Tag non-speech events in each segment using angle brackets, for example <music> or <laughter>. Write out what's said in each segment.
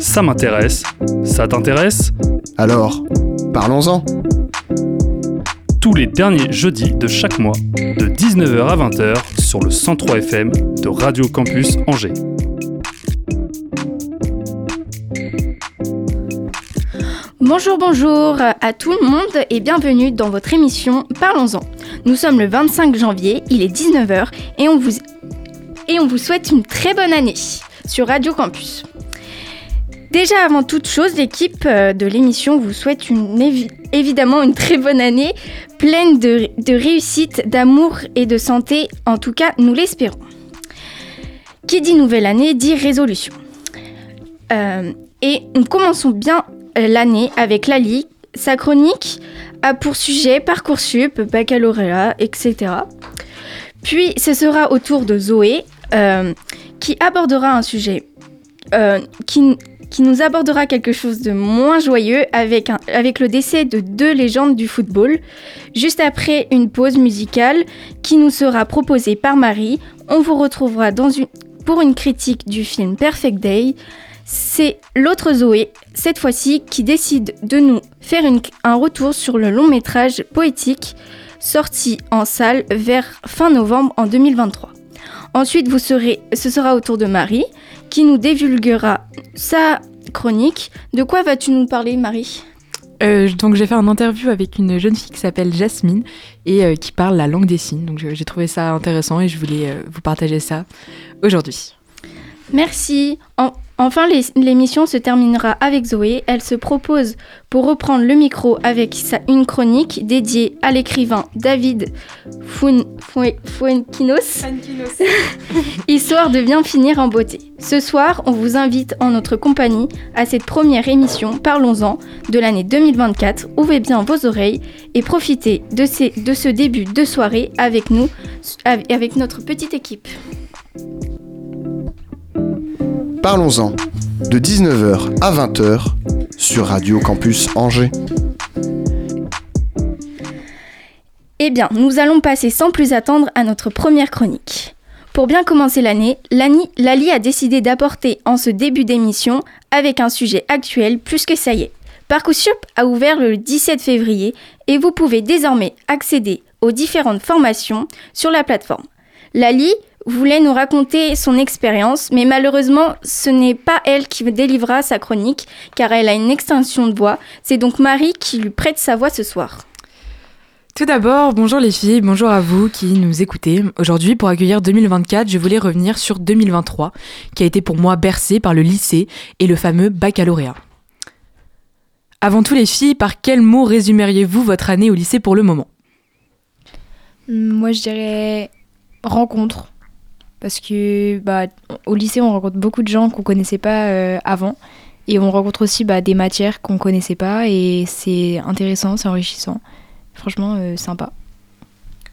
Ça m'intéresse. Ça t'intéresse? Alors, parlons-en. Tous les derniers jeudis de chaque mois, de 19h à 20h sur le 103 FM de Radio Campus Angers. Bonjour, bonjour à tout le monde et bienvenue dans votre émission Parlons-en. Nous sommes le 25 janvier, il est 19h et on vous, et on vous souhaite une très bonne année sur Radio Campus. Déjà avant toute chose, l'équipe euh, de l'émission vous souhaite évidemment une très bonne année, pleine de, réussite, d'amour et de santé, en tout cas nous l'espérons. Qui dit nouvelle année dit résolution. Euh, et nous commençons bien euh, l'année avec Lali. Sa chronique a pour sujet Parcoursup, baccalauréat, etc. Puis ce sera au tour de Zoé qui abordera un sujet qui, qui nous abordera quelque chose de moins joyeux avec, avec le décès de deux légendes du football. Juste après une pause musicale qui nous sera proposée par Marie, on vous retrouvera pour une critique du film Perfect Day. C'est l'autre Zoé, cette fois-ci, qui décide de nous faire un retour sur le long métrage poétique sorti en salle vers fin novembre en 2023. Ensuite, vous serez, ce sera au tour de Marie qui nous divulguera sa chronique. De quoi vas-tu nous parler, Marie? Euh, donc j'ai fait un interview avec une jeune fille qui s'appelle Jasmine et euh, qui parle la langue des signes. Donc j'ai trouvé ça intéressant et je voulais euh, vous partager ça aujourd'hui. Merci. Enfin, l'émission se terminera avec Zoé. Elle se propose pour reprendre le micro avec sa, une chronique dédiée à l'écrivain David Fuenquinos, <laughs> histoire de bien finir en beauté. Ce soir, on vous invite en notre compagnie à cette première émission Parlons-en de l'année 2024. Ouvrez bien vos oreilles et profitez de, ces, de ce début de soirée avec nous, avec notre petite équipe. Parlons-en, de 19h à 20h sur Radio Campus Angers. Eh bien, nous allons passer sans plus attendre à notre première chronique. Pour bien commencer l'année, Lali a décidé d'apporter en ce début d'émission avec un sujet actuel plus que ça y est. Parcoursup a ouvert le 17 février et vous pouvez désormais accéder aux différentes formations sur la plateforme. Lali voulait nous raconter son expérience, mais malheureusement, ce n'est pas elle qui délivra sa chronique, car elle a une extension de voix. C'est donc Marie qui lui prête sa voix ce soir. Tout d'abord, bonjour les filles, bonjour à vous qui nous écoutez. Aujourd'hui, pour accueillir 2024, je voulais revenir sur 2023, qui a été pour moi bercé par le lycée et le fameux baccalauréat. Avant tout les filles, par quels mots résumeriez-vous votre année au lycée pour le moment? Moi je dirais rencontre parce que bah, au lycée, on rencontre beaucoup de gens qu'on connaissait pas euh, avant. Et on rencontre aussi bah, des matières qu'on connaissait pas. Et c'est intéressant, c'est enrichissant. Franchement, euh, sympa.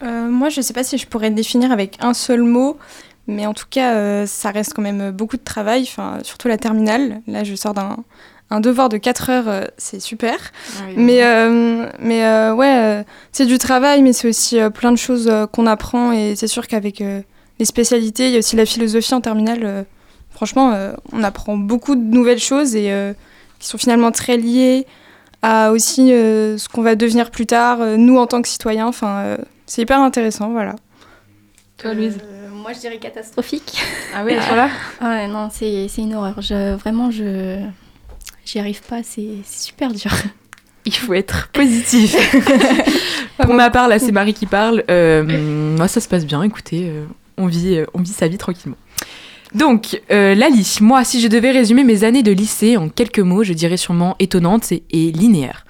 Euh, moi, je sais pas si je pourrais définir avec un seul mot. Mais en tout cas, ça reste quand même beaucoup de travail, surtout la terminale. Là, je sors d'un un devoir de 4 heures, c'est super. Ah mais mais ouais, c'est du travail, mais c'est aussi plein de choses qu'on apprend. Et c'est sûr qu'avec les spécialités, il y a aussi la philosophie en terminale. Euh, franchement, euh, on apprend beaucoup de nouvelles choses et euh, qui sont finalement très liées à aussi ce qu'on va devenir plus tard, nous en tant que citoyens. Enfin, c'est hyper intéressant, voilà. Toi, Louise Moi, je dirais catastrophique. <laughs> Ah oui, voilà. <laughs> ouais, non, c'est une horreur. Je, vraiment, je j'y arrive pas. C'est super dur. <laughs> Il faut être positif. Pour ma part, là, c'est Marie qui parle. moi, ça se passe bien. Écoutez, on vit, euh, on vit sa vie tranquillement. Donc, euh, Lali, moi, si je devais résumer mes années de lycée en quelques mots, je dirais sûrement étonnante et, et linéaire.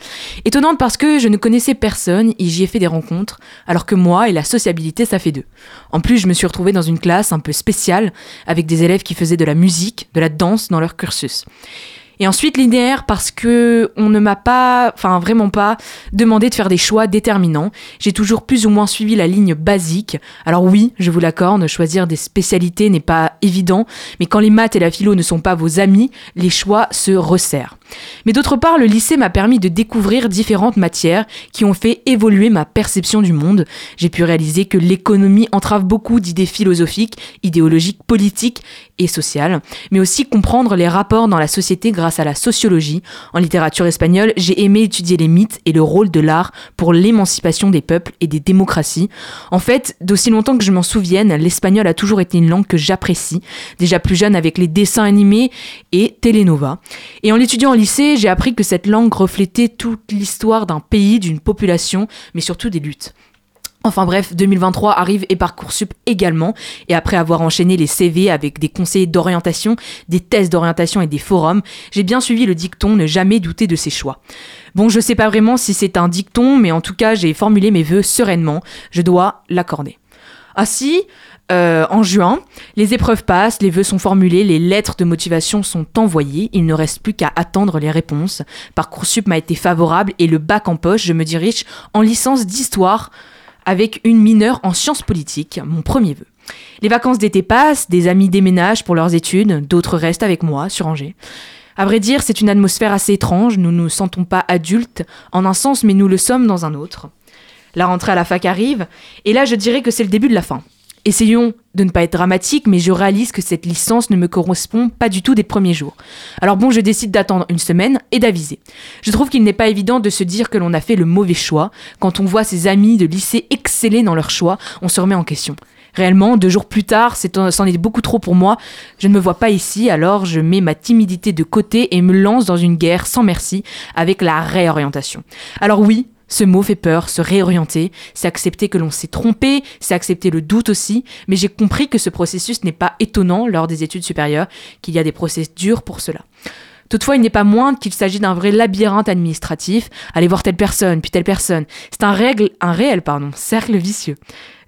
Étonnante parce que je ne connaissais personne et j'y ai fait des rencontres, alors que moi et la sociabilité, ça fait deux. En plus, je me suis retrouvée dans une classe un peu spéciale, avec des élèves qui faisaient de la musique, de la danse dans leur cursus. Et ensuite linéaire parce que on ne m'a pas, enfin vraiment pas, demandé de faire des choix déterminants. J'ai toujours plus ou moins suivi la ligne basique. Alors oui, je vous l'accorde, choisir des spécialités n'est pas évident, mais quand les maths et la philo ne sont pas vos amis, les choix se resserrent. Mais d'autre part, le lycée m'a permis de découvrir différentes matières qui ont fait évoluer ma perception du monde. J'ai pu réaliser que l'économie entrave beaucoup d'idées philosophiques, idéologiques, politiques et sociales, mais aussi comprendre les rapports dans la société grâce à la sociologie. En littérature espagnole, j'ai aimé étudier les mythes et le rôle de l'art pour l'émancipation des peuples et des démocraties. En fait, d'aussi longtemps que je m'en souvienne, l'espagnol a toujours été une langue que j'apprécie, déjà plus jeune avec les dessins animés et Telenova. Et en l'étudiant au lycée, j'ai appris que cette langue reflétait toute l'histoire d'un pays, d'une population, mais surtout des luttes. Enfin bref, 2023 arrive et Parcoursup également. Et après avoir enchaîné les CV avec des conseillers d'orientation, des tests d'orientation et des forums, j'ai bien suivi le dicton ne jamais douter de ses choix. Bon, je sais pas vraiment si c'est un dicton, mais en tout cas, j'ai formulé mes vœux sereinement. Je dois l'accorder. Ainsi, euh, en juin, les épreuves passent, les vœux sont formulés, les lettres de motivation sont envoyées, il ne reste plus qu'à attendre les réponses. Parcoursup m'a été favorable et le bac en poche, je me dirige en licence d'histoire avec une mineure en sciences politiques, mon premier vœu. Les vacances d'été passent, des amis déménagent pour leurs études, d'autres restent avec moi sur Angers. À vrai dire, c'est une atmosphère assez étrange, nous ne nous sentons pas adultes en un sens, mais nous le sommes dans un autre. La rentrée à la fac arrive, et là je dirais que c'est le début de la fin. Essayons de ne pas être dramatique, mais je réalise que cette licence ne me correspond pas du tout des premiers jours. Alors bon, je décide d'attendre une semaine et d'aviser. Je trouve qu'il n'est pas évident de se dire que l'on a fait le mauvais choix. Quand on voit ses amis de lycée exceller dans leur choix, on se remet en question. Réellement, deux jours plus tard, c'en est beaucoup trop pour moi. Je ne me vois pas ici, alors je mets ma timidité de côté et me lance dans une guerre sans merci avec la réorientation. Alors oui, ce mot fait peur, se réorienter, c'est accepter que l'on s'est trompé, c'est accepter le doute aussi, mais j'ai compris que ce processus n'est pas étonnant lors des études supérieures, qu'il y a des procédures pour cela. Toutefois, il n'est pas moindre qu'il s'agit d'un vrai labyrinthe administratif, aller voir telle personne, puis telle personne. C'est un, règle, un réel pardon, cercle vicieux.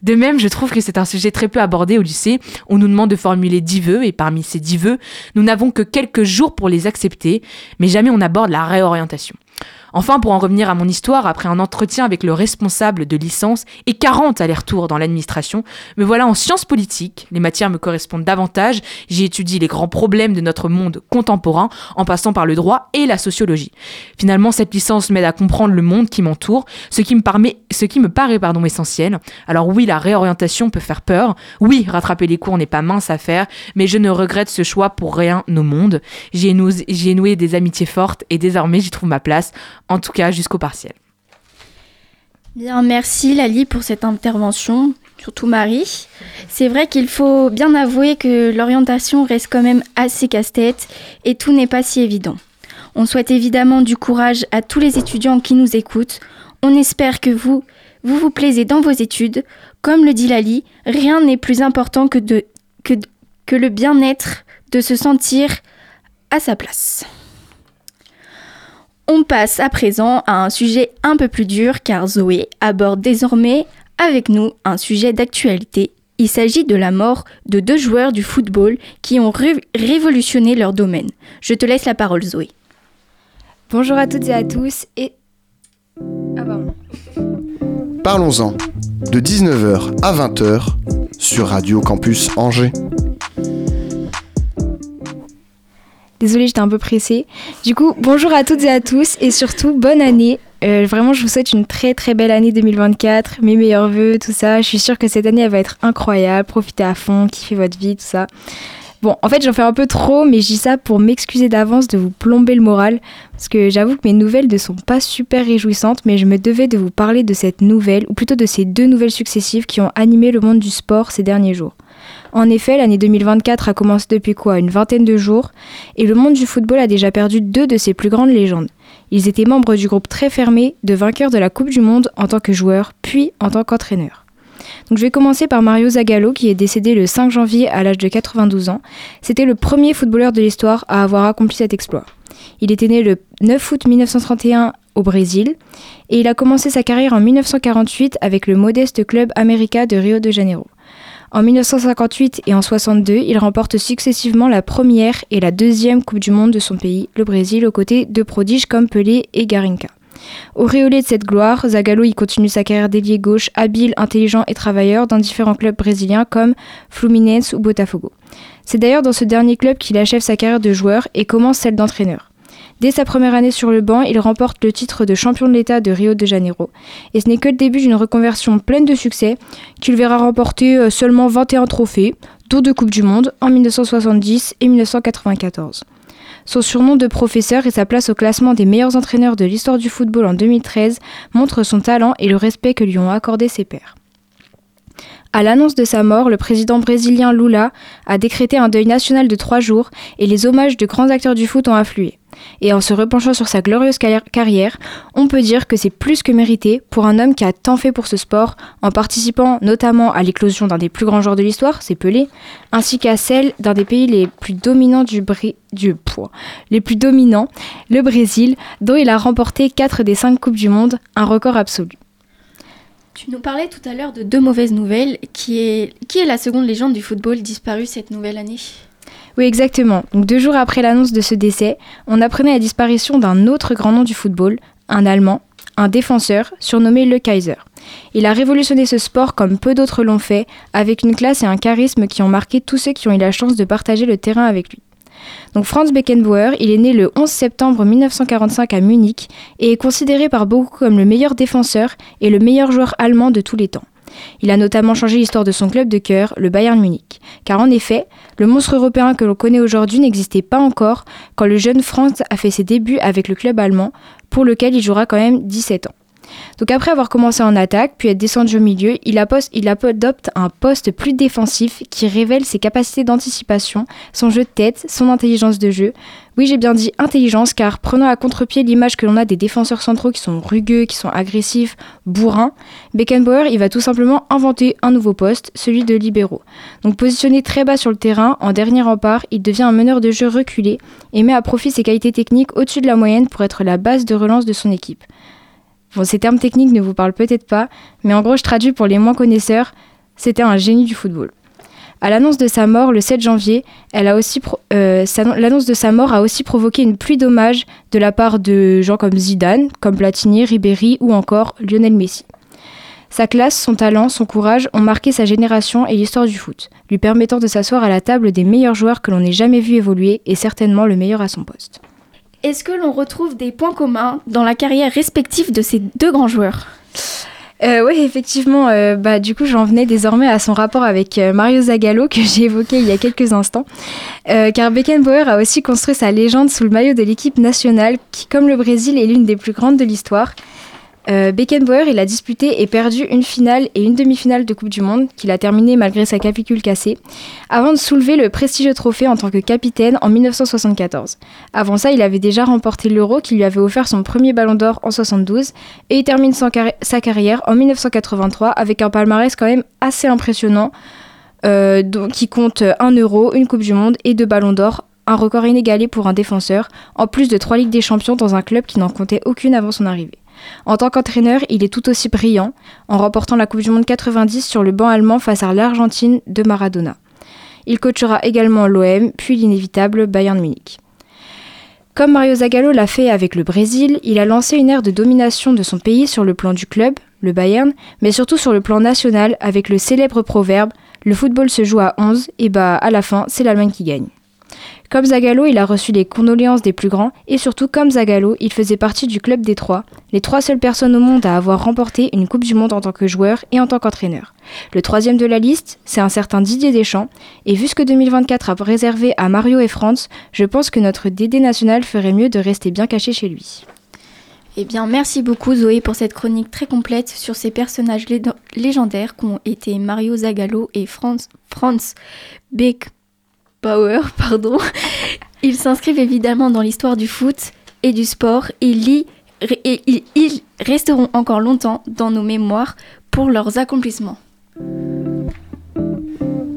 De même, je trouve que c'est un sujet très peu abordé au lycée. On nous demande de formuler dix vœux, et parmi ces dix vœux, nous n'avons que quelques jours pour les accepter, mais jamais on aborde la réorientation. Enfin, pour en revenir à mon histoire, après un entretien avec le responsable de licence et 40 allers-retours dans l'administration, me voilà en sciences politiques. Les matières me correspondent davantage. J'y étudie les grands problèmes de notre monde contemporain en passant par le droit et la sociologie. Finalement, cette licence m'aide à comprendre le monde qui m'entoure, ce qui me, ce qui me paraît pardon, essentiel. Alors oui, la réorientation peut faire peur. Oui, rattraper les cours n'est pas mince à faire, mais je ne regrette ce choix pour rien au monde. J'y ai, noué des amitiés fortes et désormais j'y trouve ma place en tout cas jusqu'au partiel. Bien, merci Lali pour cette intervention, surtout Marie. C'est vrai qu'il faut bien avouer que l'orientation reste quand même assez casse-tête et tout n'est pas si évident. On souhaite évidemment du courage à tous les étudiants qui nous écoutent. On espère que vous, vous vous plaisez dans vos études. Comme le dit Lali, rien n'est plus important que, de, que, que le bien-être de se sentir à sa place. On passe à présent à un sujet un peu plus dur car Zoé aborde désormais avec nous un sujet d'actualité. Il s'agit de la mort de deux joueurs du football qui ont révolutionné leur domaine. Je te laisse la parole Zoé. Bonjour à toutes et à tous et... Ah, Parlons-en de 19h à 20h sur Radio Campus Angers. Désolée, j'étais un peu pressée. Du coup, bonjour à toutes et à tous et surtout bonne année. Euh, vraiment, je vous souhaite une très très belle année 2024, mes meilleurs voeux, tout ça. Je suis sûre que cette année, elle va être incroyable. Profitez à fond, kiffez votre vie, tout ça. Bon, en fait, j'en fais un peu trop, mais je dis ça pour m'excuser d'avance de vous plomber le moral, parce que j'avoue que mes nouvelles ne sont pas super réjouissantes, mais je me devais de vous parler de cette nouvelle, ou plutôt de ces deux nouvelles successives qui ont animé le monde du sport ces derniers jours. En effet, l'année 2024 a commencé depuis quoi? Une vingtaine de jours, et le monde du football a déjà perdu deux de ses plus grandes légendes. Ils étaient membres du groupe très fermé de vainqueurs de la Coupe du Monde en tant que joueurs, puis en tant qu'entraîneurs. Donc je vais commencer par Mario Zagallo qui est décédé le 5 janvier à l'âge de 92 ans. C'était le premier footballeur de l'histoire à avoir accompli cet exploit. Il était né le 9 août 1931 au Brésil et il a commencé sa carrière en 1948 avec le modeste club América de Rio de Janeiro. En 1958 et en 62, il remporte successivement la première et la deuxième Coupe du Monde de son pays, le Brésil, aux côtés de prodiges comme Pelé et Garinca. Auréolé de cette gloire, Zagallo y continue sa carrière d'ailier gauche, habile, intelligent et travailleur dans différents clubs brésiliens comme Fluminense ou Botafogo. C'est d'ailleurs dans ce dernier club qu'il achève sa carrière de joueur et commence celle d'entraîneur. Dès sa première année sur le banc, il remporte le titre de champion de l'État de Rio de Janeiro. Et ce n'est que le début d'une reconversion pleine de succès qu'il verra remporter euh, seulement 21 trophées, dont deux Coupes du Monde en 1970 et 1994. Son surnom de professeur et sa place au classement des meilleurs entraîneurs de l'histoire du football en 2013 montrent son talent et le respect que lui ont accordé ses pairs. À l'annonce de sa mort, le président brésilien Lula a décrété un deuil national de trois jours et les hommages de grands acteurs du foot ont afflué. Et en se repenchant sur sa glorieuse carrière, on peut dire que c'est plus que mérité pour un homme qui a tant fait pour ce sport, en participant notamment à l'éclosion d'un des plus grands joueurs de l'histoire, c'est Pelé, ainsi qu'à celle d'un des pays les plus dominants du, poids, les plus dominants, le Brésil, dont il a remporté 4 des 5 Coupes du Monde, un record absolu. Tu nous parlais tout à l'heure de deux mauvaises nouvelles. Qui est la seconde légende du football disparue cette nouvelle année? Oui, exactement. Donc, deux jours après l'annonce de ce décès, on apprenait la disparition d'un autre grand nom du football, un Allemand, un défenseur, surnommé le Kaiser. Il a révolutionné ce sport comme peu d'autres l'ont fait, avec une classe et un charisme qui ont marqué tous ceux qui ont eu la chance de partager le terrain avec lui. Donc Franz Beckenbauer, il est né le 11 septembre 1945 à Munich et est considéré par beaucoup comme le meilleur défenseur et le meilleur joueur allemand de tous les temps. Il a notamment changé l'histoire de son club de cœur, le Bayern Munich. Car en effet, le monstre européen que l'on connaît aujourd'hui n'existait pas encore quand le jeune Franz a fait ses débuts avec le club allemand, pour lequel il jouera quand même 17 ans. Donc après avoir commencé en attaque, puis être descendu au milieu, il, adopte un poste plus défensif qui révèle ses capacités d'anticipation, son jeu de tête, son intelligence de jeu. Oui, j'ai bien dit intelligence car prenant à contre-pied l'image que l'on a des défenseurs centraux qui sont rugueux, qui sont agressifs, bourrins, Beckenbauer, il va tout simplement inventer un nouveau poste, celui de libéraux. Donc positionné très bas sur le terrain, en dernier rempart, il devient un meneur de jeu reculé et met à profit ses qualités techniques au-dessus de la moyenne pour être la base de relance de son équipe. Ces termes techniques ne vous parlent peut-être pas, mais en gros, je traduis pour les moins connaisseurs, c'était un génie du football. À l'annonce de sa mort le 7 janvier, euh, l'annonce de sa mort a aussi provoqué une pluie d'hommages de la part de gens comme Zidane, comme Platini, Ribéry ou encore Lionel Messi. Sa classe, son talent, son courage ont marqué sa génération et l'histoire du foot, lui permettant de s'asseoir à la table des meilleurs joueurs que l'on ait jamais vu évoluer et certainement le meilleur à son poste. Est-ce que l'on retrouve des points communs dans la carrière respective de ces deux grands joueurs? Euh, oui, effectivement. Euh, bah, du coup, j'en venais désormais à son rapport avec euh, Mario Zagallo que j'ai évoqué il y a quelques instants. car Beckenbauer a aussi construit sa légende sous le maillot de l'équipe nationale, qui, comme le Brésil, est l'une des plus grandes de l'histoire. Euh, Beckenbauer, il a disputé et perdu une finale et une demi-finale de Coupe du Monde, qu'il a terminé malgré sa clavicule cassée, avant de soulever le prestigieux trophée en tant que capitaine en 1974. Avant ça, il avait déjà remporté l'Euro qui lui avait offert son premier ballon d'or en 72 et il termine sa carrière en 1983 avec un palmarès quand même assez impressionnant, euh, qui compte un Euro, une Coupe du Monde et deux ballons d'or un record inégalé pour un défenseur, en plus de trois Ligues des Champions dans un club qui n'en comptait aucune avant son arrivée. En tant qu'entraîneur, il est tout aussi brillant, en remportant la Coupe du Monde 90 sur le banc allemand face à l'Argentine de Maradona. Il coachera également l'OM, puis l'inévitable Bayern Munich. Comme Mario Zagallo l'a fait avec le Brésil, il a lancé une ère de domination de son pays sur le plan du club, le Bayern, mais surtout sur le plan national avec le célèbre proverbe Le football se joue à 11 et bah à la fin, c'est l'Allemagne qui gagne. Comme Zagallo, il a reçu les condoléances des plus grands et surtout comme Zagallo, il faisait partie du club des trois, les trois seules personnes au monde à avoir remporté une Coupe du Monde en tant que joueur et en tant qu'entraîneur. Le troisième de la liste, c'est un certain Didier Deschamps, et vu ce que 2024 a réservé à Mario et France, je pense que notre DD national ferait mieux de rester bien caché chez lui. Eh bien, merci beaucoup Zoé pour cette chronique très complète sur ces personnages légendaires qu'ont été Mario Zagallo et Franz, Franz Beck Power, <laughs> pardon. Ils s'inscrivent évidemment dans l'histoire du foot et du sport et, ils, resteront encore longtemps dans nos mémoires pour leurs accomplissements.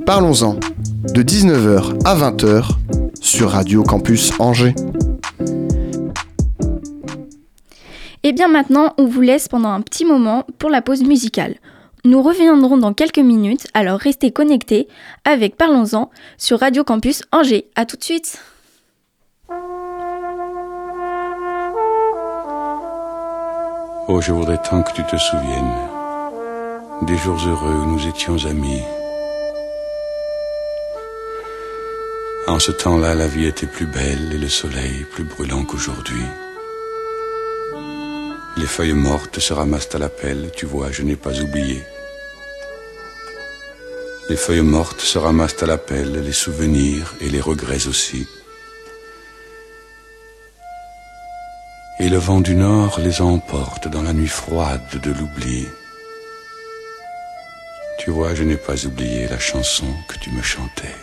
Parlons-en, de 19h à 20h sur Radio Campus Angers. Et bien maintenant, on vous laisse pendant un petit moment pour la pause musicale. Nous reviendrons dans quelques minutes, alors restez connectés avec Parlons-en sur Radio Campus Angers. A tout de suite Oh, je voudrais tant que tu te souviennes des jours heureux où nous étions amis. En ce temps-là, la vie était plus belle et le soleil plus brûlant qu'aujourd'hui. Les feuilles mortes se ramassent à la pelle, tu vois, je n'ai pas oublié. Les feuilles mortes se ramassent à la pelle, les souvenirs et les regrets aussi. Et le vent du nord les emporte dans la nuit froide de l'oubli. Tu vois, je n'ai pas oublié la chanson que tu me chantais.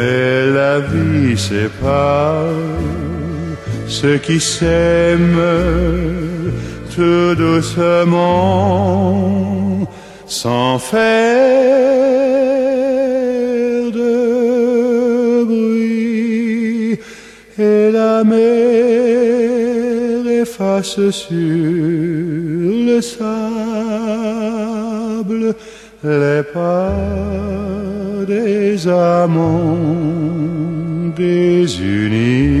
Mais la vie sépare ceux qui s'aiment tout doucement, sans faire de bruit. Et la mer efface sur le sable les pas des amants désunis.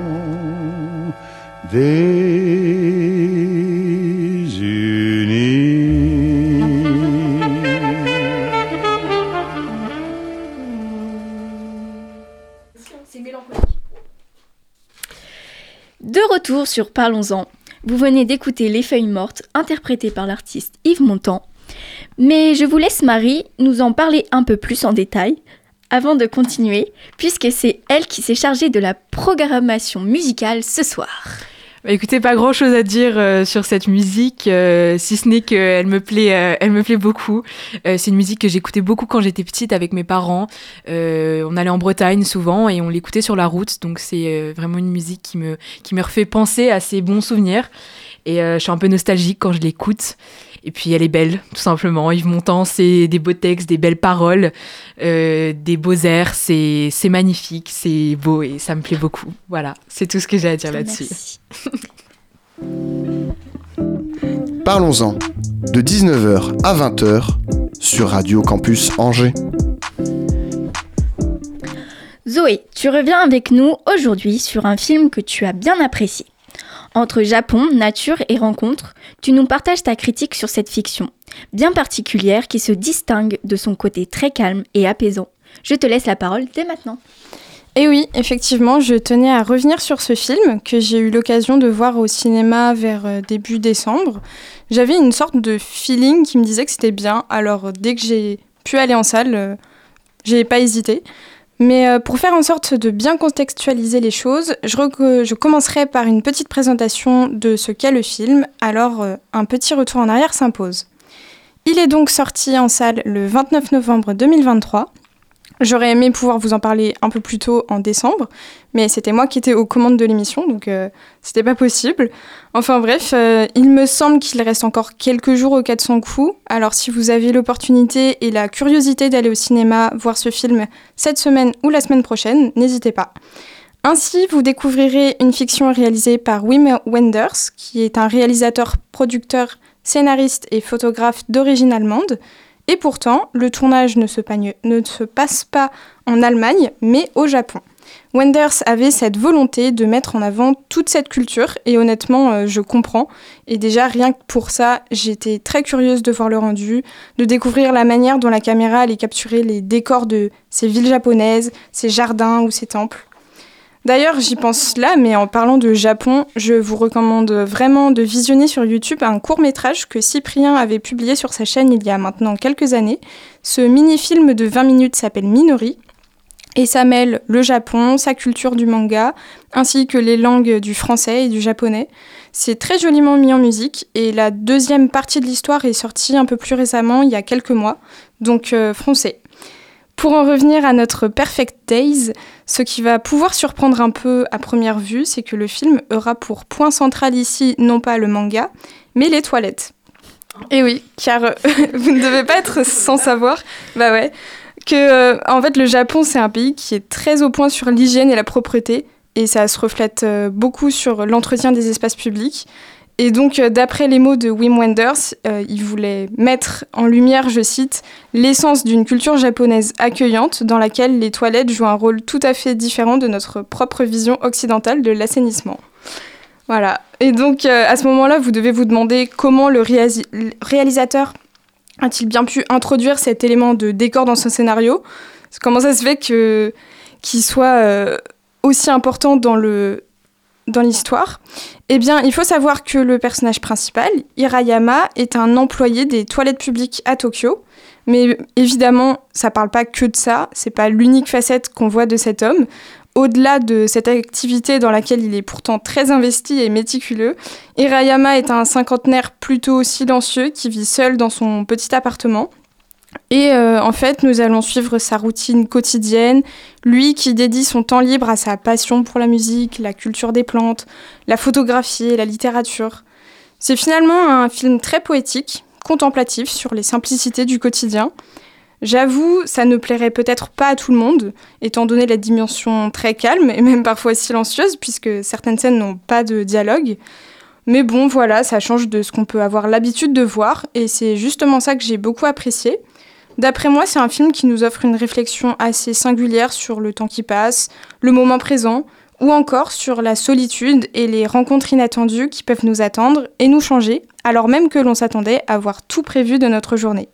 De retour sur Parlons-en. Vous venez d'écouter Les Feuilles Mortes, interprétées par l'artiste Yves Montand. Mais je vous laisse Marie nous en parler un peu plus en détail avant de continuer, puisque c'est elle qui s'est chargée de la programmation musicale ce soir. Bah, écoutez, pas grand chose à dire euh, sur cette musique, euh, si ce n'est qu'elle me plaît, euh, elle me plaît beaucoup. Euh, c'est une musique que j'écoutais beaucoup quand j'étais petite avec mes parents. Euh, on allait en Bretagne souvent et on l'écoutait sur la route, donc c'est euh, vraiment une musique qui me qui me refait penser à ces bons souvenirs. Et je suis un peu nostalgique quand je l'écoute. Et puis elle est belle, tout simplement. Yves Montand, c'est des beaux textes, des belles paroles, euh, des beaux airs. C'est c'est magnifique, c'est beau et ça me plaît beaucoup. Voilà, c'est tout ce que j'ai à dire là-dessus. Merci. Parlons-en, de 19h à 20h sur Radio Campus Angers. Zoé, tu reviens avec nous aujourd'hui sur un film que tu as bien apprécié. Entre Japon, nature et rencontres, tu nous partages ta critique sur cette fiction, bien particulière qui se distingue de son côté très calme et apaisant. Je te laisse la parole dès maintenant. Et oui, effectivement, je tenais à revenir sur ce film que j'ai eu l'occasion de voir au cinéma vers euh, début décembre. J'avais une sorte de feeling qui me disait que c'était bien, alors dès que j'ai pu aller en salle, euh, j'ai pas hésité. Mais euh, pour faire en sorte de bien contextualiser les choses, je, commencerai par une petite présentation de ce qu'est le film, alors euh, un petit retour en arrière s'impose. Il est donc sorti en salle le 29 novembre 2023. J'aurais aimé pouvoir vous en parler un peu plus tôt en décembre, mais c'était moi qui étais aux commandes de l'émission, donc euh, c'était pas possible. Enfin bref, euh, il me semble qu'il reste encore quelques jours au cas de son coup, alors si vous avez l'opportunité et la curiosité d'aller au cinéma voir ce film cette semaine ou la semaine prochaine, n'hésitez pas. Ainsi, vous découvrirez une fiction réalisée par Wim Wenders, qui est un réalisateur-producteur scénariste et photographe d'origine allemande. Et pourtant, le tournage ne se, passe pas en Allemagne, mais au Japon. Wenders avait cette volonté de mettre en avant toute cette culture et honnêtement, euh, je comprends. Et déjà, rien que pour ça, j'étais très curieuse de voir le rendu, de découvrir la manière dont la caméra allait capturer les décors de ces villes japonaises, ces jardins ou ces temples. D'ailleurs, j'y pense là, mais en parlant de Japon, je vous recommande vraiment de visionner sur YouTube un court métrage que Cyprien avait publié sur sa chaîne il y a maintenant quelques années. Ce mini-film de 20 minutes s'appelle Minori et ça mêle le Japon, sa culture du manga, ainsi que les langues du français et du japonais. C'est très joliment mis en musique et la deuxième partie de l'histoire est sortie un peu plus récemment, il y a quelques mois, donc euh, foncez. Pour en revenir à notre Perfect Days, ce qui va pouvoir surprendre un peu à première vue, c'est que le film aura pour point central ici non pas le manga, mais les toilettes. Et oui, car <laughs> vous ne devez pas être sans savoir, bah ouais, que euh, en fait le Japon c'est un pays qui est très au point sur l'hygiène et la propreté et ça se reflète euh, beaucoup sur l'entretien des espaces publics. Et donc, euh, d'après les mots de Wim Wenders, il voulait mettre en lumière, je cite, l'essence d'une culture japonaise accueillante dans laquelle les toilettes jouent un rôle tout à fait différent de notre propre vision occidentale de l'assainissement. Voilà. Et donc, à ce moment-là, vous devez vous demander comment le réalisateur a-t-il bien pu introduire cet élément de décor dans son scénario? Comment ça se fait qu'il soit euh, aussi important dans le dans l'histoire Eh bien, il faut savoir que le personnage principal, Hirayama, est un employé des toilettes publiques à Tokyo. Mais évidemment, ça parle pas que de ça, c'est pas l'unique facette qu'on voit de cet homme. Au-delà de cette activité dans laquelle il est pourtant très investi et méticuleux, Hirayama est un cinquantenaire plutôt silencieux qui vit seul dans son petit appartement. Et euh, en fait, nous allons suivre sa routine quotidienne, lui qui dédie son temps libre à sa passion pour la musique, la culture des plantes, la photographie et la littérature. C'est finalement un film très poétique, contemplatif sur les simplicités du quotidien, J'avoue, ça ne plairait peut-être pas à tout le monde, étant donné la dimension très calme et même parfois silencieuse, puisque certaines scènes n'ont pas de dialogue. Mais bon, voilà, ça change de ce qu'on peut avoir l'habitude de voir, et c'est justement ça que j'ai beaucoup apprécié. D'après moi, c'est un film qui nous offre une réflexion assez singulière sur le temps qui passe, le moment présent, ou encore sur la solitude et les rencontres inattendues qui peuvent nous attendre et nous changer, alors même que l'on s'attendait à avoir tout prévu de notre journée.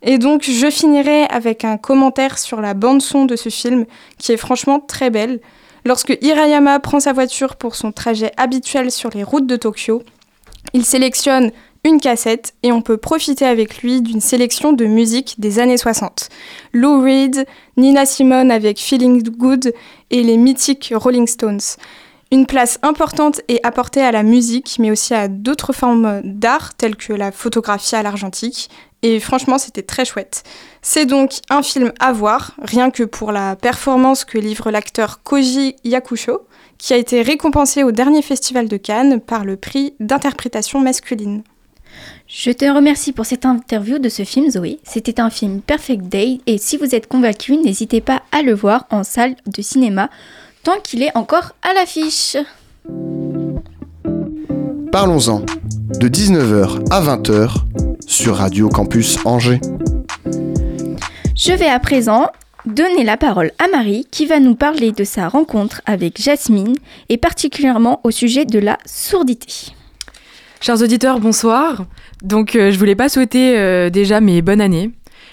Et donc je finirai avec un commentaire sur la bande-son de ce film qui est franchement très belle. Lorsque Hirayama prend sa voiture pour son trajet habituel sur les routes de Tokyo, il sélectionne une cassette et on peut profiter avec lui d'une sélection de musique des années 60. Lou Reed, Nina Simone avec Feeling Good et les mythiques Rolling Stones. Une place importante est apportée à la musique, mais aussi à d'autres formes d'art telles que la photographie à l'argentique, et franchement, c'était très chouette. C'est donc un film à voir, rien que pour la performance que livre l'acteur Koji Yakusho, qui a été récompensé au dernier festival de Cannes par le prix d'interprétation masculine. Je te remercie pour cette interview de ce film, Zoé. C'était un film Perfect Day, et si vous êtes convaincu, n'hésitez pas à le voir en salle de cinéma, tant qu'il est encore à l'affiche. Parlons-en, de 19h à 20h sur Radio Campus Angers. Je vais à présent donner la parole à Marie qui va nous parler de sa rencontre avec Jasmine et particulièrement au sujet de la sourdité. Chers auditeurs, bonsoir. Donc euh, je voulais pas souhaiter euh, déjà mes bonnes années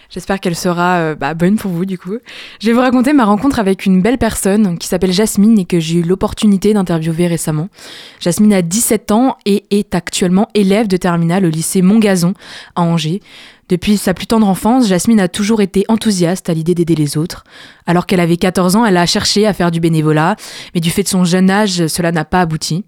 J'espère qu'elle sera euh, bah, bonne pour vous du coup. Je vais vous raconter ma rencontre avec une belle personne qui s'appelle Jasmine et que j'ai eu l'opportunité d'interviewer récemment. Jasmine a 17 ans et est actuellement élève de terminale au lycée Montgazon à Angers. Depuis sa plus tendre enfance, Jasmine a toujours été enthousiaste à l'idée d'aider les autres. Alors qu'elle avait 14 ans, elle a cherché à faire du bénévolat, mais du fait de son jeune âge, cela n'a pas abouti.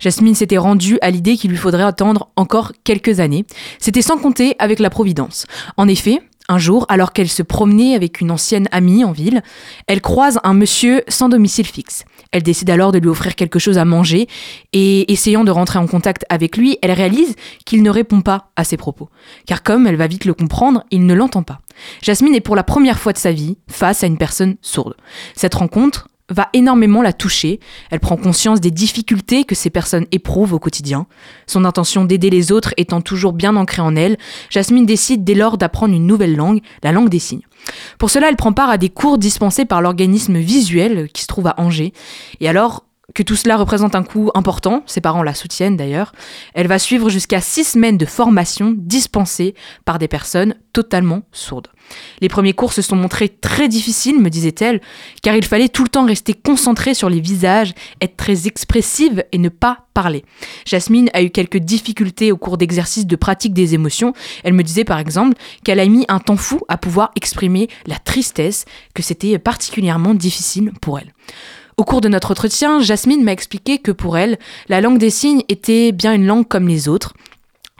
Jasmine s'était rendue à l'idée qu'il lui faudrait attendre encore quelques années. C'était sans compter avec la Providence. En effet, un jour, alors qu'elle se promenait avec une ancienne amie en ville, elle croise un monsieur sans domicile fixe. Elle décide alors de lui offrir quelque chose à manger et essayant de rentrer en contact avec lui, elle réalise qu'il ne répond pas à ses propos. Car comme elle va vite le comprendre, il ne l'entend pas. Jasmine est pour la première fois de sa vie face à une personne sourde. Cette rencontre va énormément la toucher. Elle prend conscience des difficultés que ces personnes éprouvent au quotidien. Son intention d'aider les autres étant toujours bien ancrée en elle, Jasmine décide dès lors d'apprendre une nouvelle langue, la langue des signes. Pour cela, elle prend part à des cours dispensés par l'organisme visuel qui se trouve à Angers. Et alors, que tout cela représente un coût important, ses parents la soutiennent d'ailleurs, elle va suivre jusqu'à six semaines de formation dispensée par des personnes totalement sourdes. Les premiers cours se sont montrés très difficiles, me disait-elle, car il fallait tout le temps rester concentré sur les visages, être très expressive et ne pas parler. Jasmine a eu quelques difficultés au cours d'exercices de pratique des émotions. Elle me disait par exemple qu'elle a mis un temps fou à pouvoir exprimer la tristesse, que c'était particulièrement difficile pour elle. Au cours de notre entretien, Jasmine m'a expliqué que pour elle, la langue des signes était bien une langue comme les autres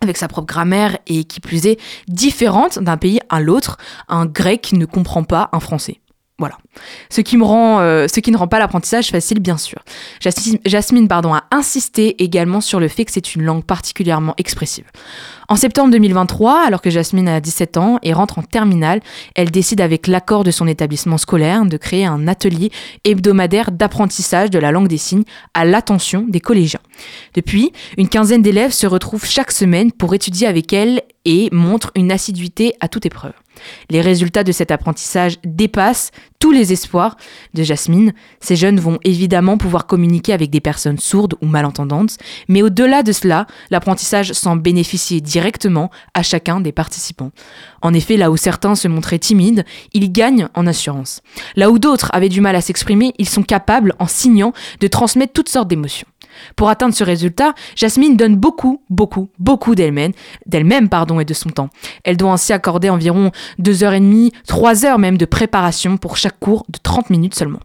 avec sa propre grammaire et qui plus est différente d'un pays à l'autre. Un grec ne comprend pas un français. Voilà. Euh, ce qui ne rend pas l'apprentissage facile, bien sûr. Jasmine, pardon, a insisté également sur le fait que c'est une langue particulièrement expressive. En septembre 2023, alors que Jasmine a 17 ans et rentre en terminale, elle décide avec l'accord de son établissement scolaire de créer un atelier hebdomadaire d'apprentissage de la langue des signes à l'attention des collégiens. Depuis, une quinzaine d'élèves se retrouvent chaque semaine pour étudier avec elle et montrent une assiduité à toute épreuve. Les résultats de cet apprentissage dépassent tous les espoirs de Jasmine. Ces jeunes vont évidemment pouvoir communiquer avec des personnes sourdes ou malentendantes, mais au-delà de cela, l'apprentissage semble bénéficier directement à chacun des participants. En effet, là où certains se montraient timides, ils gagnent en assurance. Là où d'autres avaient du mal à s'exprimer, ils sont capables, en signant, de transmettre toutes sortes d'émotions. Pour atteindre ce résultat, Jasmine donne beaucoup, beaucoup, beaucoup d'elle-même, d'elle-même pardon, et de son temps. Elle doit ainsi accorder environ 2h30, 3 heures même de préparation pour chaque cours de 30 minutes seulement.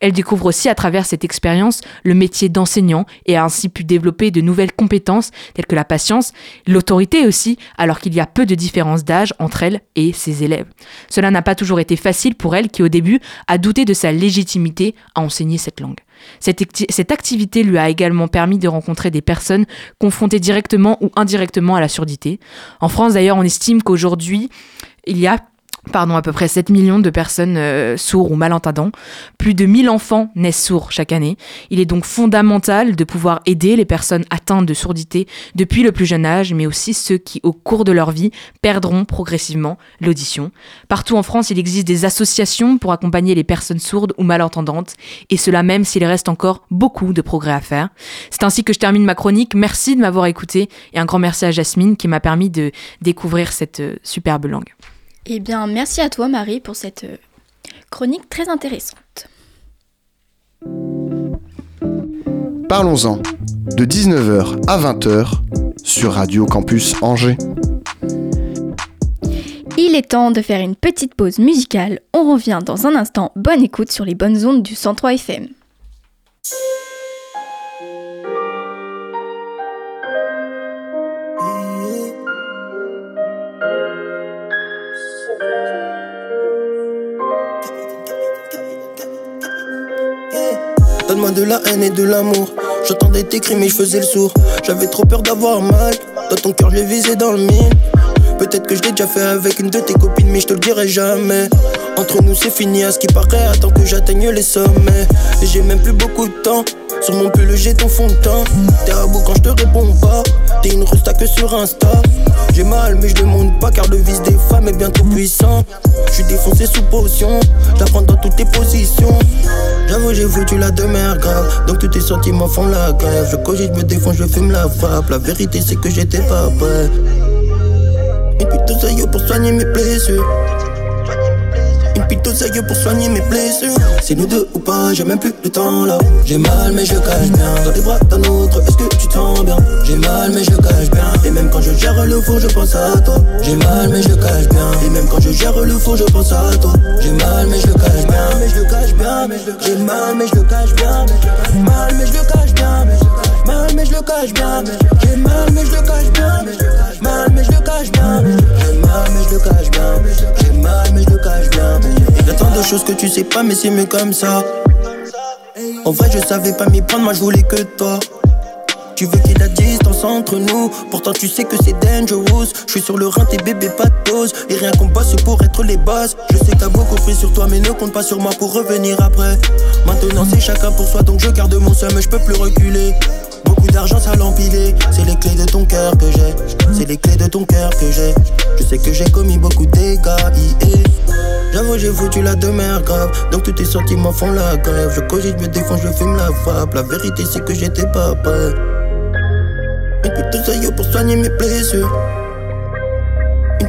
Elle découvre aussi à travers cette expérience le métier d'enseignant et a ainsi pu développer de nouvelles compétences telles que la patience, l'autorité aussi, alors qu'il y a peu de différence d'âge entre elle et ses élèves. Cela n'a pas toujours été facile pour elle qui au début a douté de sa légitimité à enseigner cette langue. Cette, activité lui a également permis de rencontrer des personnes confrontées directement ou indirectement à la surdité. En France d'ailleurs, on estime qu'aujourd'hui, il y a pardon, à peu près 7 millions de personnes euh, sourds ou malentendants. Plus de 1000 enfants naissent sourds chaque année. Il est donc fondamental de pouvoir aider les personnes atteintes de surdité depuis le plus jeune âge, mais aussi ceux qui, au cours de leur vie, perdront progressivement l'audition. Partout en France, il existe des associations pour accompagner les personnes sourdes ou malentendantes, et cela même s'il reste encore beaucoup de progrès à faire. C'est ainsi que je termine ma chronique. Merci de m'avoir écouté, et un grand merci à Jasmine qui m'a permis de découvrir cette euh, superbe langue. Eh bien, merci à toi Marie pour cette euh, chronique très intéressante. Parlons-en, de 19h à 20h sur Radio Campus Angers. Il est temps de faire une petite pause musicale. On revient dans un instant. Bonne écoute sur les bonnes ondes du 103 FM. De la haine et de l'amour. J'entendais tes cris mais je faisais le sourd. J'avais trop peur d'avoir mal. Dans ton cœur, je l'ai visé dans le mille. Peut-être que je l'ai déjà fait avec une de tes copines, mais je te le dirai jamais. Entre nous, c'est fini à ce qui paraît. Attends que j'atteigne les sommets. Et j'ai même plus beaucoup de temps. Sur mon pull, j'ai ton fond de teint. T'es à bout quand je te réponds pas. T'es une rusta que sur Insta. J'ai mal, mais je demande pas car le vice des femmes est bien trop puissant. Je suis défoncé sous potion. J'apprends dans toutes tes positions. J'avoue, j'ai foutu la demeure grave. Donc tous tes sentiments font la grève. Je cogite, me défonce, je fume la frappe. La vérité, c'est que j'étais pas prêt. Et puis tout ça, pour soigner mes blessures. Pito sérieux pour soigner mes blessures. C'est nous deux ou pas, j'ai même plus de temps là. J'ai mal, mais je cache bien. Dans tes bras d'un autre, est-ce que tu te sens bien J'ai mal, mais je cache bien. Et même quand je gère le faux, je pense à toi. J'ai mal, mais je cache bien. Et même quand je gère le faux, je pense à toi. J'ai mal, mais je le cache bien. Mais je le cache bien, le J'ai mal, mais je le cache bien. Mal, mais je le cache bien. Mal, mais je le cache bien. J'ai mal, mais je le cache bien. Mal, mais je le cache bien. J'ai mal, mais je le cache bien. J'ai mal, mais je le cache bien. Il y a tant de choses que tu sais pas, mais c'est mieux comme ça. En vrai, je savais pas m'y prendre, moi je voulais que toi. Tu veux qu'il y ait la distance entre nous. Pourtant, tu sais que c'est dangerous. Je suis sur le rein, tes bébés pas de pause. Et rien qu'on bosse pour être les bases. Je sais que t'as beaucoup pris sur toi, mais ne compte pas sur moi pour revenir après. Maintenant, c'est chacun pour soi, donc je garde mon seum, je peux plus reculer. Beaucoup d'argent, ça l'empilé. C'est les clés de ton cœur que j'ai. C'est les clés de ton cœur que j'ai. Je sais que j'ai commis beaucoup de dégâts. J'avoue, j'ai foutu la demeure grave. Donc tous tes sentiments font la grève. Je cogite, je me défends, je fume la vape. La vérité, c'est que j'étais pas prêt. Une putain de pour soigner mes blessures.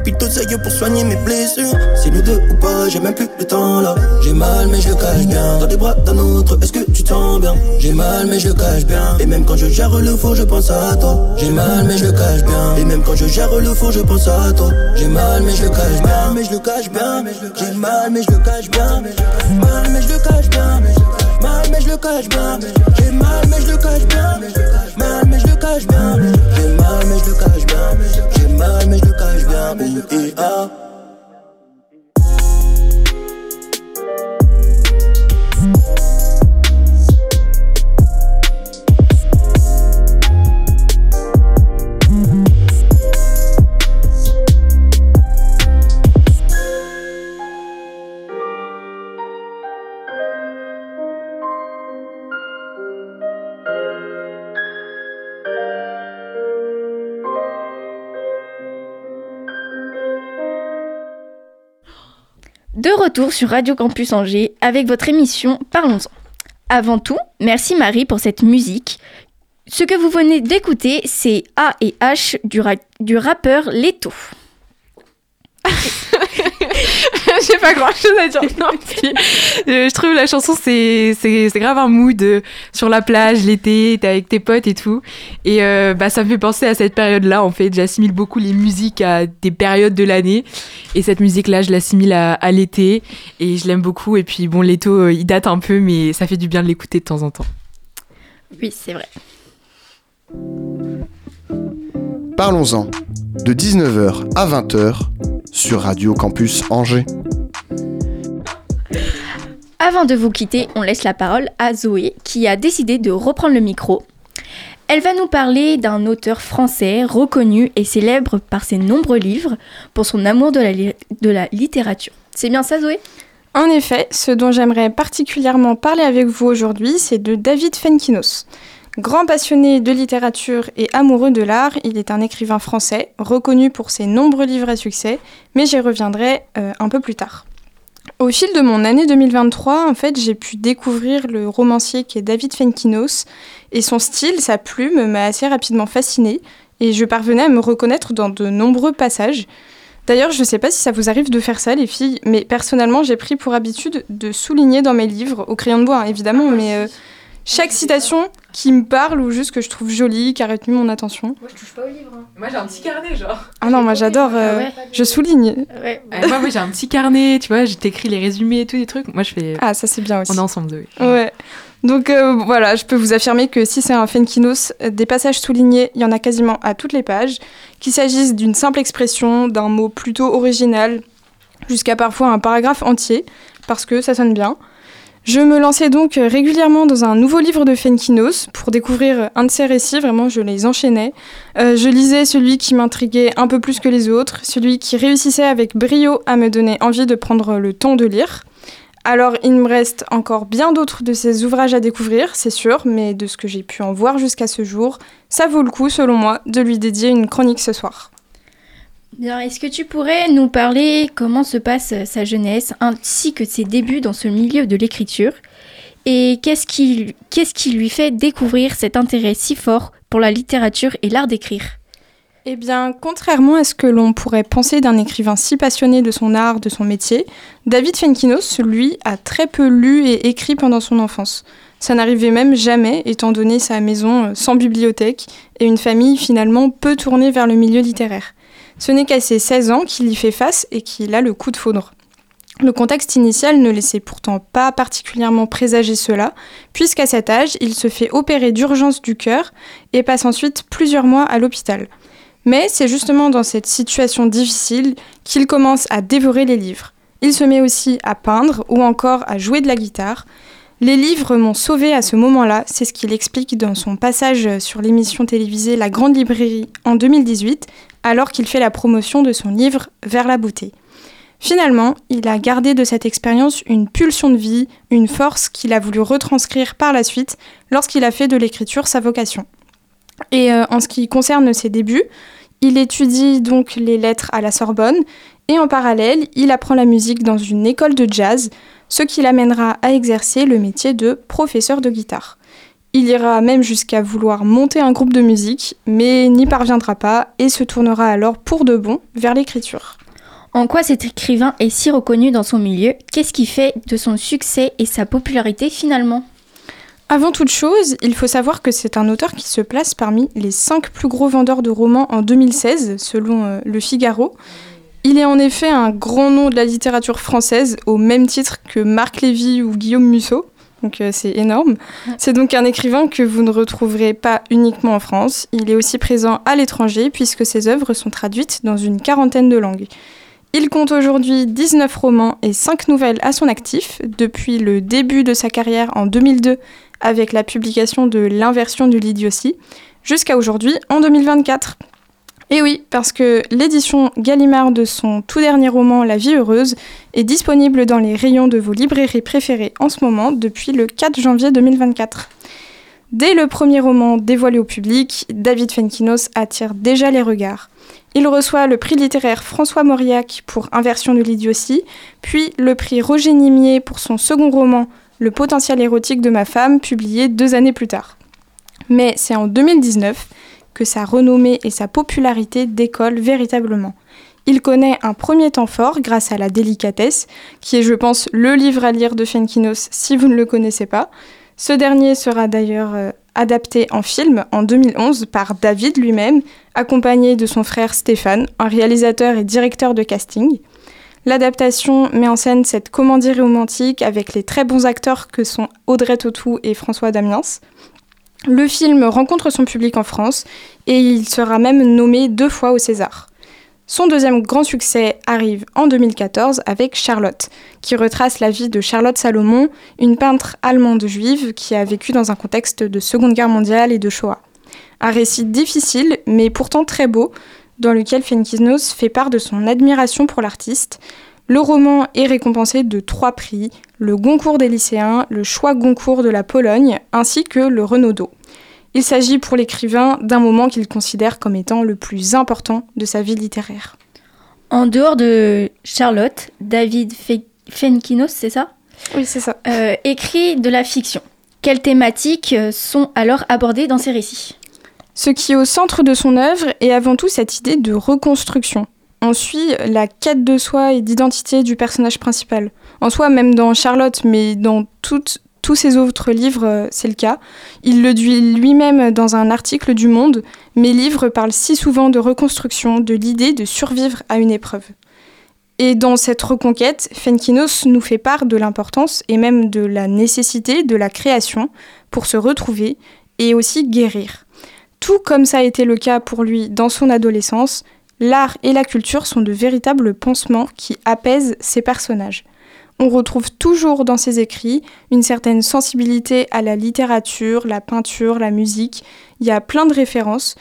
Pito sérieux pour soigner mes blessures. C'est nous deux ou pas, j'ai même plus le temps là. J'ai mal, mais je le cache bien. Dans tes bras d'un autre, est-ce que tu sens bien J'ai mal, mais je le cache bien. Et même quand je gère le four, je pense à toi. J'ai mal, mais je le cache bien. Et même quand je gère le four, je pense à toi. J'ai mal, mais je le cache bien. Mais je le cache bien. J'ai mal, mais je le cache bien. Mal, mais je le cache bien. Mal, mais je le cache bien. J'ai mal, mais je le cache bien. Mal, mais je le cache bien. J'ai mal, mais je le cache bien. Mal, mais je cache bien. Et De retour sur Radio Campus Angers avec votre émission Parlons-en. Avant tout, merci Marie pour cette musique. Ce que vous venez d'écouter, c'est A et H du, ra- du rappeur Leto. <laughs> J'ai pas grand chose à dire. <laughs> Non, si. Euh, je trouve la chanson, c'est grave un mood euh, sur la plage, l'été, t'es avec tes potes et tout. Et euh, bah, ça me fait penser à cette période-là, en fait. J'assimile beaucoup les musiques à des périodes de l'année. Et cette musique-là, je l'assimile à, à l'été. Et je l'aime beaucoup. Et puis, bon, euh, il date un peu, mais ça fait du bien de l'écouter de temps en temps. Oui, c'est vrai. Parlons-en, de 19h à 20h sur Radio Campus Angers. Avant de vous quitter, on laisse la parole à Zoé qui a décidé de reprendre le micro. Elle va nous parler d'un auteur français reconnu et célèbre par ses nombreux livres pour son amour de la, li- de la littérature. C'est bien ça Zoé? En effet, ce dont j'aimerais particulièrement parler avec vous aujourd'hui, c'est de David Fenkinos. Grand passionné de littérature et amoureux de l'art, il est un écrivain français, reconnu pour ses nombreux livres à succès, mais j'y reviendrai euh, un peu plus tard. Au fil de mon année 2023, en fait, j'ai pu découvrir le romancier qui est David Fenkinos, et son style, sa plume, m'a assez rapidement fascinée, et je parvenais à me reconnaître dans de nombreux passages. D'ailleurs, je ne sais pas si ça vous arrive de faire ça, les filles, mais personnellement, j'ai pris pour habitude de souligner dans mes livres, au crayon de bois hein, évidemment, mais euh, chaque citation qui me parle ou juste que je trouve jolie, qui a retenu mon attention. Moi, je touche pas au livre. Moi, j'ai un petit carnet, genre. Ah non, moi j'adore, euh, Ah ouais. je souligne. Ouais. moi, moi, j'ai un petit carnet, tu vois, je t'écris les résumés et tout, des trucs. Moi, je fais. Ah, ça c'est bien aussi. On est ensemble, Zoé. Ouais. Donc euh, voilà, je peux vous affirmer que si c'est un Fenkinos, des passages soulignés, il y en a quasiment à toutes les pages, qu'il s'agisse d'une simple expression, d'un mot plutôt original, jusqu'à parfois un paragraphe entier, parce que ça sonne bien. Je me lançais donc euh, régulièrement dans un nouveau livre de Fenkinos pour découvrir un de ses récits, vraiment je les enchaînais. Euh, je lisais celui qui m'intriguait un peu plus que les autres, celui qui réussissait avec brio à me donner envie de prendre le temps de lire. Alors, il me reste encore bien d'autres de ces ouvrages à découvrir, c'est sûr, mais de ce que j'ai pu en voir jusqu'à ce jour, ça vaut le coup, selon moi, de lui dédier une chronique ce soir. Est-ce que tu pourrais nous parler comment se passe sa jeunesse ainsi que ses débuts dans ce milieu de l'écriture? Et qu'est-ce qui, qu'est-ce qui lui fait découvrir cet intérêt si fort pour la littérature et l'art d'écrire? Eh bien, contrairement à ce que l'on pourrait penser d'un écrivain si passionné de son art, de son métier, David Fenkinos, lui, a très peu lu et écrit pendant son enfance. Ça n'arrivait même jamais, étant donné sa maison euh, sans bibliothèque et une famille finalement peu tournée vers le milieu littéraire. Ce n'est qu'à ses 16 ans qu'il y fait face et qu'il a le coup de foudre. Le contexte initial ne laissait pourtant pas particulièrement présager cela, puisqu'à cet âge, il se fait opérer d'urgence du cœur et passe ensuite plusieurs mois à l'hôpital. Mais c'est justement dans cette situation difficile qu'il commence à dévorer les livres. Il se met aussi à peindre ou encore à jouer de la guitare. Les livres m'ont sauvé à ce moment-là, c'est ce qu'il explique dans son passage sur l'émission télévisée La Grande Librairie en 2018, alors qu'il fait la promotion de son livre Vers la beauté. Finalement, il a gardé de cette expérience une pulsion de vie, une force qu'il a voulu retranscrire par la suite lorsqu'il a fait de l'écriture sa vocation. Et euh, en ce qui concerne ses débuts, il étudie donc les lettres à la Sorbonne et en parallèle, il apprend la musique dans une école de jazz, ce qui l'amènera à exercer le métier de professeur de guitare. Il ira même jusqu'à vouloir monter un groupe de musique, mais n'y parviendra pas et se tournera alors pour de bon vers l'écriture. En quoi cet écrivain est si reconnu dans son milieu? Qu'est-ce qui fait de son succès et sa popularité finalement? Avant toute chose, il faut savoir que c'est un auteur qui se place parmi les 5 plus gros vendeurs de romans en 2016, selon euh, Le Figaro. Il est en effet un grand nom de la littérature française, au même titre que Marc Lévy ou Guillaume Musso. Donc euh, c'est énorme. C'est donc un écrivain que vous ne retrouverez pas uniquement en France. Il est aussi présent à l'étranger puisque ses œuvres sont traduites dans une quarantaine de langues. Il compte aujourd'hui 19 romans et 5 nouvelles à son actif depuis le début de sa carrière en 2002 avec la publication de L'inversion de l'idiotie jusqu'à aujourd'hui en 2024. Et oui, parce que l'édition Gallimard de son tout dernier roman La vie heureuse est disponible dans les rayons de vos librairies préférées en ce moment depuis le 4 janvier 2024. Dès le premier roman dévoilé au public, David Fenkinos attire déjà les regards. Il reçoit le prix littéraire François Mauriac pour Inversion de l'idiotie, puis le prix Roger Nimier pour son second roman Le potentiel érotique de ma femme, publié deux années plus tard. Mais c'est en 2019 que sa renommée et sa popularité décollent véritablement. Il connaît un premier temps fort grâce à La délicatesse, qui est, je pense, le livre à lire de Fenkinos si vous ne le connaissez pas. Ce dernier sera d'ailleurs euh, adapté en film en 2011 par David lui-même, accompagné de son frère Stéphane, un réalisateur et directeur de casting. L'adaptation met en scène cette comédie romantique avec les très bons acteurs que sont Audrey Tautou et François Damiens. Le film rencontre son public en France et il sera même nommé deux fois au César. Son deuxième grand succès arrive en 2014 avec Charlotte, qui retrace la vie de Charlotte Salomon, une peintre allemande juive qui a vécu dans un contexte de Seconde Guerre mondiale et de Shoah. Un récit difficile, mais pourtant très beau, dans lequel Fenkinos fait part de son admiration pour l'artiste. Le roman est récompensé de trois prix, le Goncourt des lycéens, le Choix Goncourt de la Pologne, ainsi que le Renaudot. Il s'agit pour l'écrivain d'un moment qu'il considère comme étant le plus important de sa vie littéraire. En dehors de Charlotte, David Fenkinos, c'est ça? Oui, c'est ça. Euh, écrit de la fiction. Quelles thématiques euh, sont alors abordées dans ses récits? Ce qui est au centre de son œuvre est avant tout cette idée de reconstruction. On suit la quête de soi et d'identité du personnage principal. En soi, même dans Charlotte, mais dans tous ses autres livres, euh, c'est le cas. Il le dit lui-même dans un article du Monde. Mes livres parlent si souvent de reconstruction, de l'idée de survivre à une épreuve. Et dans cette reconquête, Fenkinos nous fait part de l'importance et même de la nécessité de la création pour se retrouver et aussi guérir. Tout comme ça a été le cas pour lui dans son adolescence, l'art et la culture sont de véritables pansements qui apaisent ses personnages on retrouve toujours dans ses écrits une certaine sensibilité à la littérature, la peinture, la musique. Il y a plein de références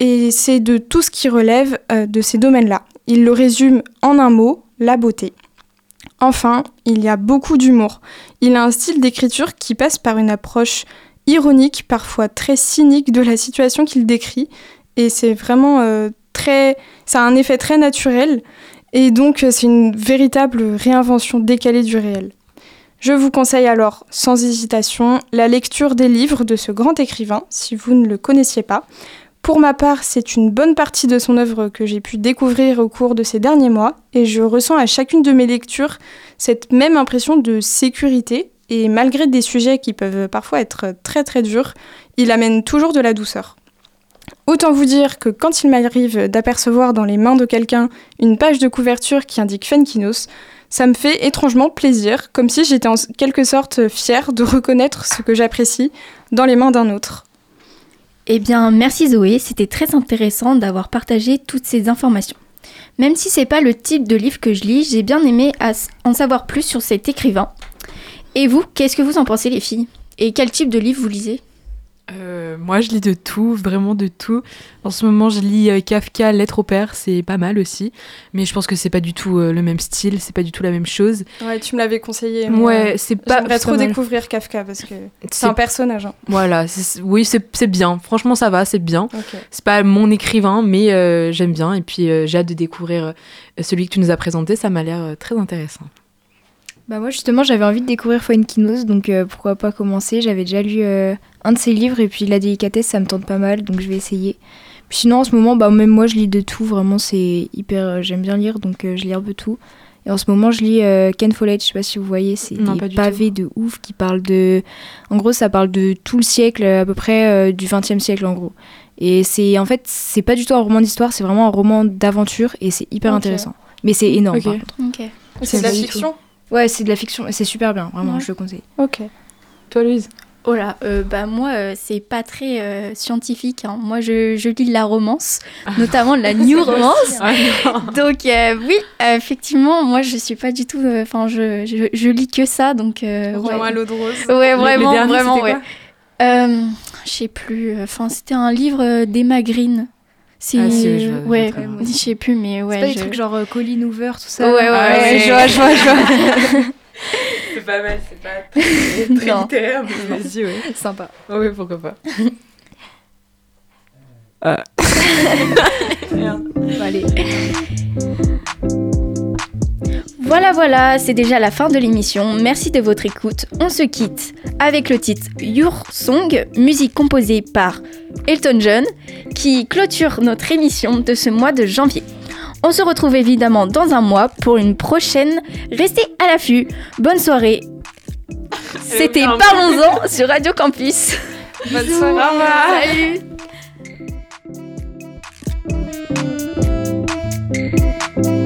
et c'est de tout ce qui relève euh, de ces domaines-là. Il le résume en un mot, la beauté. Enfin, il y a beaucoup d'humour. Il a un style d'écriture qui passe par une approche ironique, parfois très cynique de la situation qu'il décrit. Et c'est vraiment euh, très... Ça a un effet très naturel. Et donc, euh, c'est une véritable réinvention décalée du réel. Je vous conseille alors, sans hésitation, la lecture des livres de ce grand écrivain, si vous ne le connaissiez pas. Pour ma part, c'est une bonne partie de son œuvre que j'ai pu découvrir au cours de ces derniers mois, et je ressens à chacune de mes lectures cette même impression de sécurité, et malgré des sujets qui peuvent parfois être très très durs, il amène toujours de la douceur. Autant vous dire que quand il m'arrive d'apercevoir dans les mains de quelqu'un une page de couverture qui indique Fenkinos, ça me fait étrangement plaisir, comme si j'étais en quelque sorte fière de reconnaître ce que j'apprécie dans les mains d'un autre. Eh bien, merci Zoé, c'était très intéressant d'avoir partagé toutes ces informations. Même si c'est pas le type de livre que je lis, j'ai bien aimé en savoir plus sur cet écrivain. Et vous, qu'est-ce que vous en pensez les filles? Et quel type de livre vous lisez? Euh, moi, je lis de tout, vraiment de tout. En ce moment, je lis euh, Kafka, Lettre au père, c'est pas mal aussi. Mais je pense que c'est pas du tout euh, le même style, c'est pas du tout la même chose. Ouais, tu me l'avais conseillé. Ouais, c'est pas. J'aimerais trop mal. découvrir Kafka parce que c'est un personnage. hein. Voilà, oui, c'est c'est bien. Franchement, ça va, c'est bien. Ok. C'est pas mon écrivain, mais j'aime bien. Et puis, j'ai hâte de découvrir celui que tu nous as présenté. Ça m'a l'air très intéressant. Bah moi justement j'avais envie de découvrir Fuenquinos donc euh, pourquoi pas commencer. J'avais déjà lu euh, un de ses livres et puis la délicatesse ça me tente pas mal donc je vais essayer. Puis sinon en ce moment bah même moi je lis de tout vraiment c'est hyper euh, j'aime bien lire donc euh, je lis un peu tout. Et en ce moment je lis euh, Ken Follett je sais pas si vous voyez c'est des pavés de ouf qui parlent de en gros ça parle de tout le siècle à peu près euh, du 20e siècle en gros. Et c'est en fait c'est pas du tout un roman d'histoire c'est vraiment un roman d'aventure et c'est hyper intéressant. Mais c'est énorme par contre. C'est de la fiction? Ouais c'est de la fiction c'est super bien vraiment Ouais. je le conseille. Ok. Toi, Louise? Oh là, euh, bah moi, euh, c'est pas très euh, scientifique. hein. Moi, je, je lis la romance, <laughs> notamment la new romance. <laughs> Donc euh, oui, effectivement, moi, je suis pas du tout. euh, Enfin, je, je, je lis que ça, donc euh, Vraiment à ouais. l'eau de rose. Ouais, vraiment, vraiment, ouais. Euh, je sais plus. Enfin, c'était un livre d'Emma Green. C'est Ah, si, oui, je vois- je vois ouais, je sais plus, mais ouais. c'est pas des trucs genre euh, Colin Hoover, tout ça Ouais, ouais, Ah, ouais, ouais. je vois, je vois, je vois. <laughs> C'est pas mal, c'est pas très, très Non. littéraire, mais vas-y, ouais. <laughs> Sympa. oui, pourquoi pas. <laughs> allez. Voilà, voilà, c'est déjà la fin de l'émission. Merci de votre écoute. On se quitte avec le titre Your Song, musique composée par Elton John, qui clôture notre émission de ce mois de janvier. On se retrouve évidemment dans un mois pour une prochaine. Restez à l'affût. Bonne soirée. C'était. Parlons-en sur Radio Campus. Bonne soirée. Salut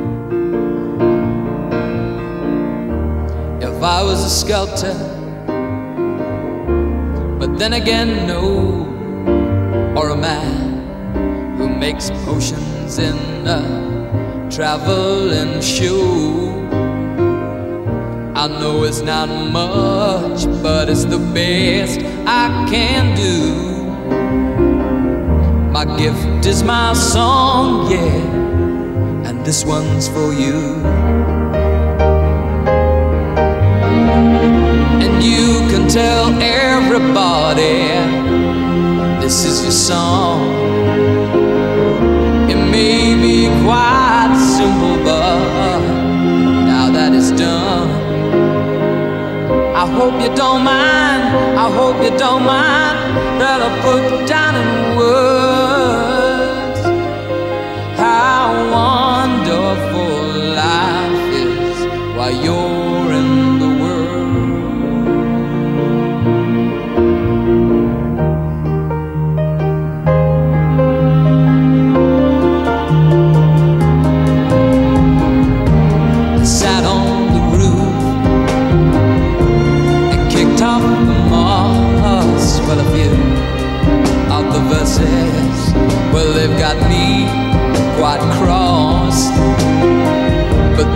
If I was a sculptor, but then again, no, or a man who makes potions in a traveling shoe. I know it's not much, but it's the best I can do. My gift is my song, yeah, and this one's for you. And you can tell everybody this is your song. It may be quite simple, but now that it's done, I hope you don't mind. I hope you don't mind that I put down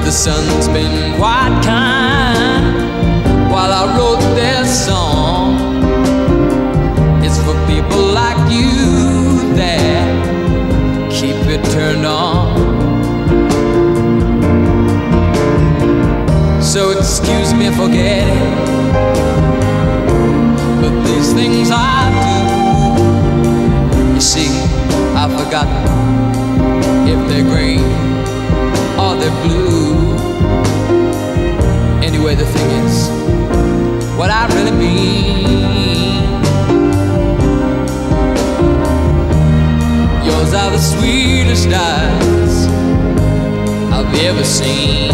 the sun's been quite kind while I wrote this song. It's for people like you that keep it turned on. So excuse me for getting, but these things I do. You see, I've forgotten if they're green or they're blue way the thing is what I really mean. Yours are the sweetest eyes I've ever seen.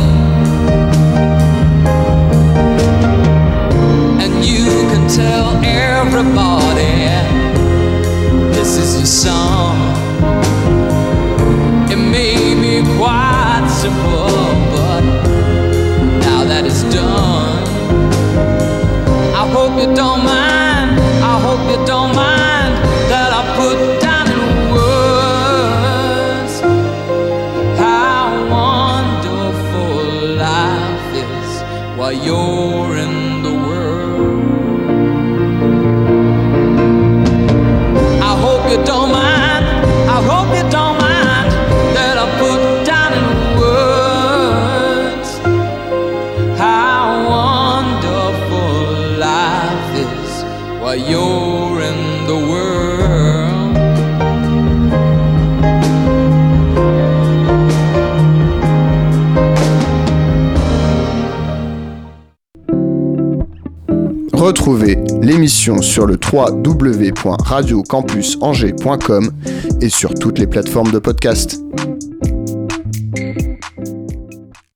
And you can tell everybody this is your song. It may be quite simple done. I hope you don't mind. Retrouvez l'émission sur le www.radiocampusangers.com et sur toutes les plateformes de podcast.